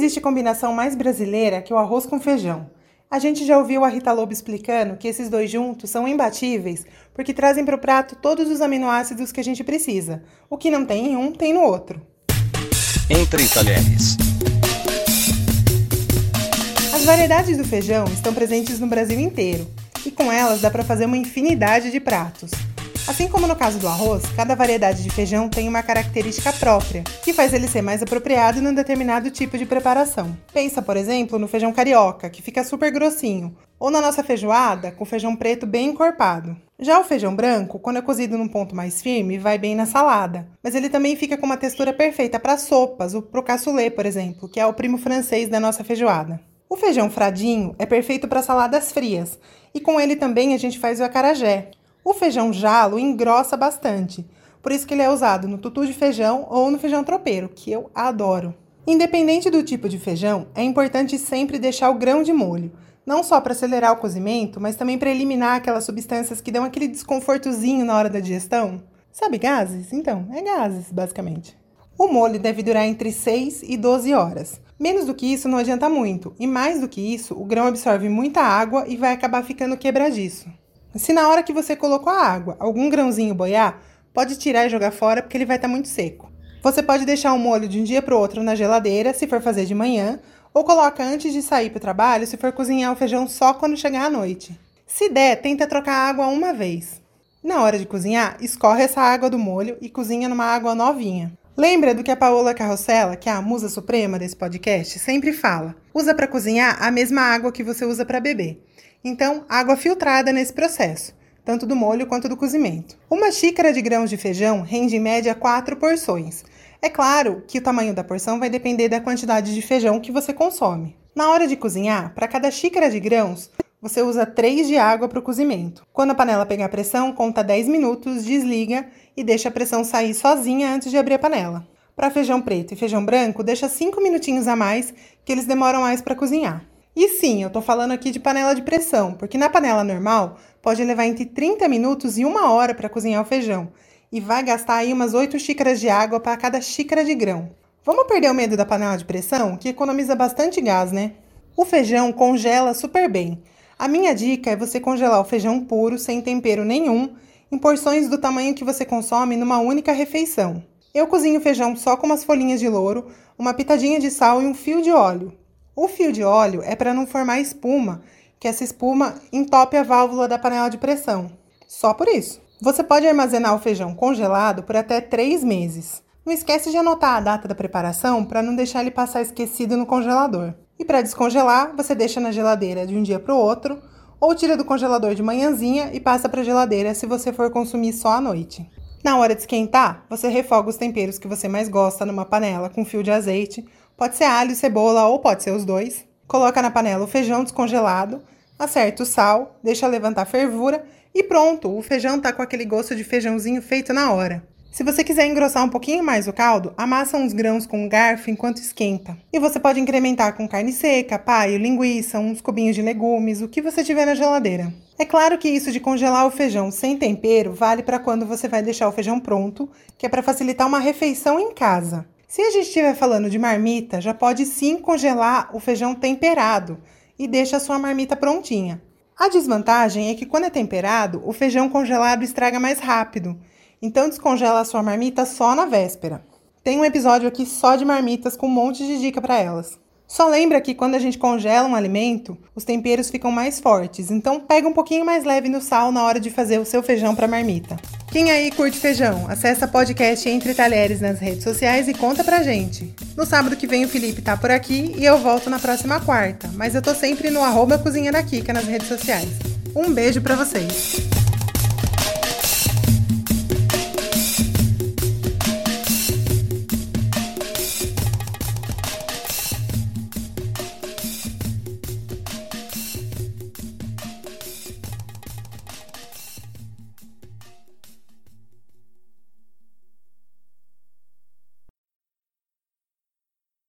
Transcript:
existe combinação mais brasileira que o arroz com feijão. A gente já ouviu a Rita Lobo explicando que esses dois juntos são imbatíveis porque trazem para o prato todos os aminoácidos que a gente precisa. O que não tem em um, tem no outro. Entre talheres. As variedades do feijão estão presentes no Brasil inteiro e com elas dá para fazer uma infinidade de pratos. Assim como no caso do arroz, cada variedade de feijão tem uma característica própria, que faz ele ser mais apropriado num determinado tipo de preparação. Pensa, por exemplo, no feijão carioca, que fica super grossinho, ou na nossa feijoada, com feijão preto bem encorpado. Já o feijão branco, quando é cozido num ponto mais firme, vai bem na salada, mas ele também fica com uma textura perfeita para sopas, ou pro cassoulet, por exemplo, que é o primo francês da nossa feijoada. O feijão fradinho é perfeito para saladas frias, e com ele também a gente faz o acarajé, o feijão jalo engrossa bastante, por isso que ele é usado no tutu de feijão ou no feijão tropeiro, que eu adoro. Independente do tipo de feijão, é importante sempre deixar o grão de molho, não só para acelerar o cozimento, mas também para eliminar aquelas substâncias que dão aquele desconfortozinho na hora da digestão. Sabe gases? Então, é gases, basicamente. O molho deve durar entre 6 e 12 horas. Menos do que isso não adianta muito, e mais do que isso, o grão absorve muita água e vai acabar ficando quebradiço. Se na hora que você colocou a água algum grãozinho boiar, pode tirar e jogar fora porque ele vai estar tá muito seco. Você pode deixar o molho de um dia para o outro na geladeira, se for fazer de manhã, ou coloca antes de sair para o trabalho, se for cozinhar o feijão só quando chegar à noite. Se der, tenta trocar a água uma vez. Na hora de cozinhar, escorre essa água do molho e cozinha numa água novinha. Lembra do que a Paola Carrossela, que é a musa suprema desse podcast, sempre fala? Usa para cozinhar a mesma água que você usa para beber. Então, água filtrada nesse processo, tanto do molho quanto do cozimento. Uma xícara de grãos de feijão rende em média 4 porções. É claro que o tamanho da porção vai depender da quantidade de feijão que você consome. Na hora de cozinhar, para cada xícara de grãos, você usa 3 de água para o cozimento. Quando a panela pegar pressão, conta 10 minutos, desliga e deixa a pressão sair sozinha antes de abrir a panela. Para feijão preto e feijão branco, deixa 5 minutinhos a mais, que eles demoram mais para cozinhar. E sim, eu estou falando aqui de panela de pressão, porque na panela normal pode levar entre 30 minutos e uma hora para cozinhar o feijão e vai gastar aí umas 8 xícaras de água para cada xícara de grão. Vamos perder o medo da panela de pressão, que economiza bastante gás, né? O feijão congela super bem. A minha dica é você congelar o feijão puro, sem tempero nenhum, em porções do tamanho que você consome numa única refeição. Eu cozinho o feijão só com umas folhinhas de louro, uma pitadinha de sal e um fio de óleo. O fio de óleo é para não formar espuma, que essa espuma entope a válvula da panela de pressão. Só por isso. Você pode armazenar o feijão congelado por até 3 meses. Não esquece de anotar a data da preparação para não deixar ele passar esquecido no congelador. E para descongelar, você deixa na geladeira de um dia para o outro, ou tira do congelador de manhãzinha e passa para a geladeira se você for consumir só à noite. Na hora de esquentar, você refoga os temperos que você mais gosta numa panela com fio de azeite Pode ser alho, cebola ou pode ser os dois. Coloca na panela o feijão descongelado, acerta o sal, deixa levantar fervura e pronto, o feijão tá com aquele gosto de feijãozinho feito na hora. Se você quiser engrossar um pouquinho mais o caldo, amassa uns grãos com um garfo enquanto esquenta. E você pode incrementar com carne seca, paio, linguiça, uns cubinhos de legumes, o que você tiver na geladeira. É claro que isso de congelar o feijão sem tempero vale para quando você vai deixar o feijão pronto, que é para facilitar uma refeição em casa. Se a gente estiver falando de marmita, já pode sim congelar o feijão temperado e deixa a sua marmita prontinha. A desvantagem é que quando é temperado, o feijão congelado estraga mais rápido, então descongela a sua marmita só na véspera. Tem um episódio aqui só de marmitas com um monte de dica para elas. Só lembra que quando a gente congela um alimento, os temperos ficam mais fortes, então pega um pouquinho mais leve no sal na hora de fazer o seu feijão para marmita. Quem aí curte feijão? Acesse podcast Entre Talheres nas redes sociais e conta pra gente. No sábado que vem o Felipe tá por aqui e eu volto na próxima quarta, mas eu tô sempre no arroba Cozinha da Kika nas redes sociais. Um beijo para vocês!